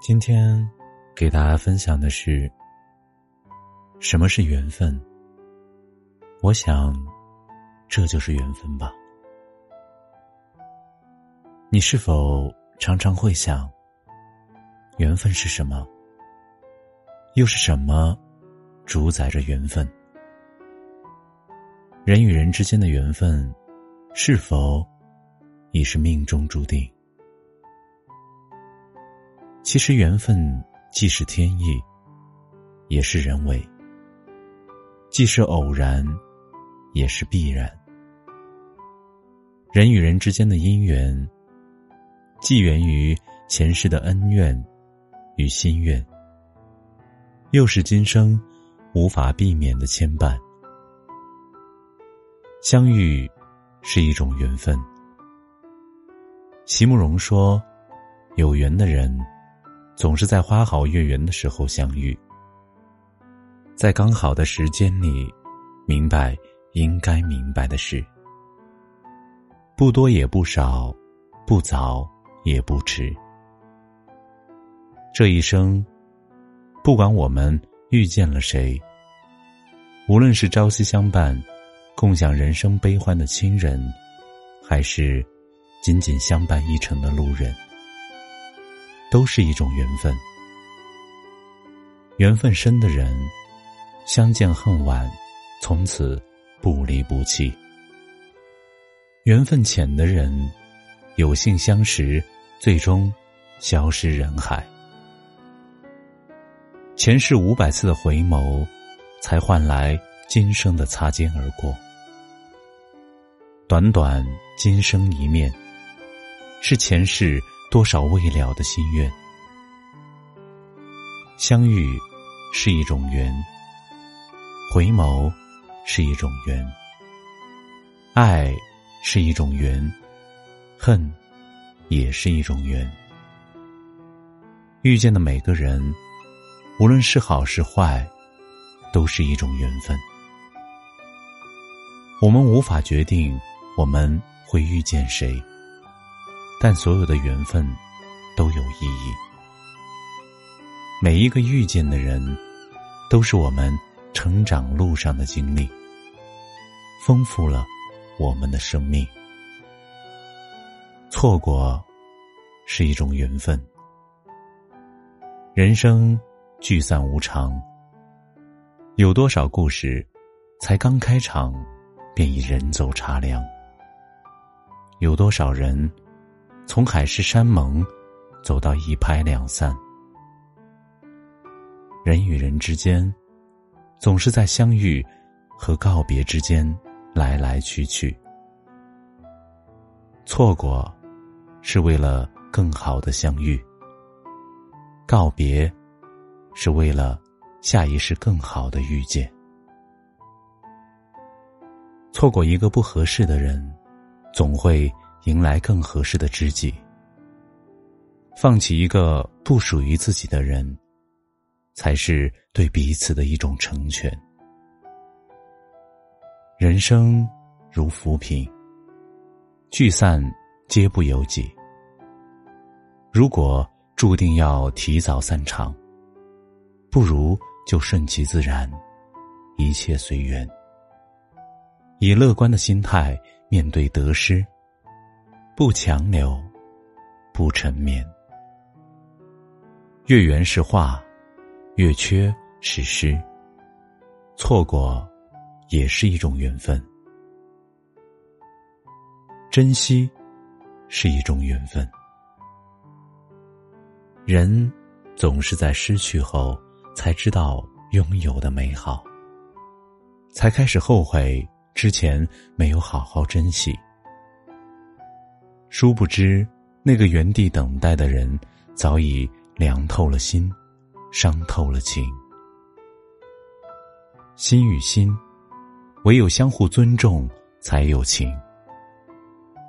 今天给大家分享的是什么是缘分。我想，这就是缘分吧。你是否常常会想，缘分是什么？又是什么主宰着缘分？人与人之间的缘分，是否已是命中注定？其实缘分既是天意，也是人为；既是偶然，也是必然。人与人之间的姻缘，既源于前世的恩怨与心愿，又是今生无法避免的牵绊。相遇是一种缘分。席慕容说：“有缘的人。”总是在花好月圆的时候相遇，在刚好的时间里，明白应该明白的事，不多也不少，不早也不迟。这一生，不管我们遇见了谁，无论是朝夕相伴、共享人生悲欢的亲人，还是仅仅相伴一程的路人。都是一种缘分，缘分深的人，相见恨晚，从此不离不弃；缘分浅的人，有幸相识，最终消失人海。前世五百次的回眸，才换来今生的擦肩而过。短短今生一面，是前世。多少未了的心愿，相遇是一种缘，回眸是一种缘，爱是一种缘，恨也是一种缘。遇见的每个人，无论是好是坏，都是一种缘分。我们无法决定我们会遇见谁。但所有的缘分都有意义。每一个遇见的人，都是我们成长路上的经历，丰富了我们的生命。错过是一种缘分。人生聚散无常，有多少故事才刚开场便已人走茶凉？有多少人？从海誓山盟，走到一拍两散。人与人之间，总是在相遇和告别之间来来去去。错过，是为了更好的相遇；告别，是为了下一世更好的遇见。错过一个不合适的人，总会。迎来更合适的知己，放弃一个不属于自己的人，才是对彼此的一种成全。人生如浮萍，聚散皆不由己。如果注定要提早散场，不如就顺其自然，一切随缘，以乐观的心态面对得失。不强留，不沉眠。月圆是画，月缺是诗。错过，也是一种缘分。珍惜，是一种缘分。人总是在失去后才知道拥有的美好，才开始后悔之前没有好好珍惜。殊不知，那个原地等待的人早已凉透了心，伤透了情。心与心，唯有相互尊重，才有情；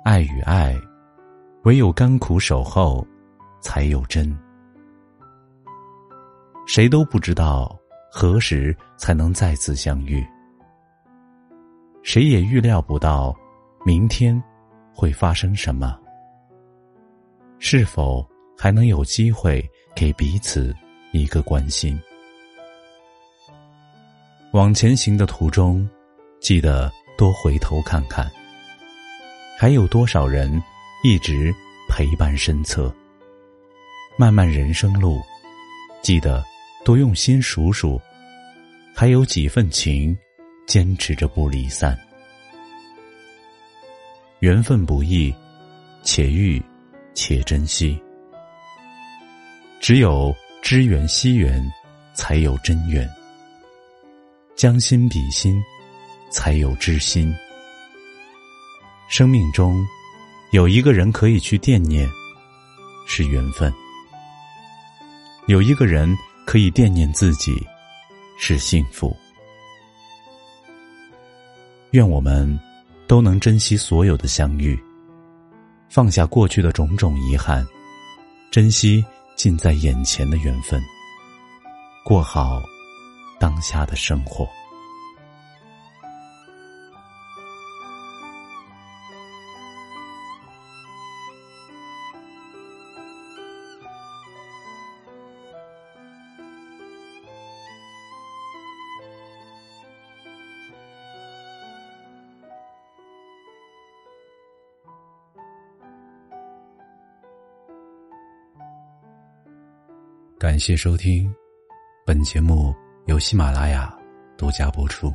爱与爱，唯有甘苦守候，才有真。谁都不知道何时才能再次相遇，谁也预料不到明天会发生什么，是否还能有机会给彼此一个关心？往前行的途中，记得多回头看看，还有多少人一直陪伴身侧。漫漫人生路，记得。多用心数数，还有几份情，坚持着不离散。缘分不易，且遇且珍惜。只有知缘惜缘，才有真缘。将心比心，才有知心。生命中有一个人可以去惦念，是缘分。有一个人。可以惦念自己，是幸福。愿我们都能珍惜所有的相遇，放下过去的种种遗憾，珍惜近在眼前的缘分，过好当下的生活。感谢收听，本节目由喜马拉雅独家播出。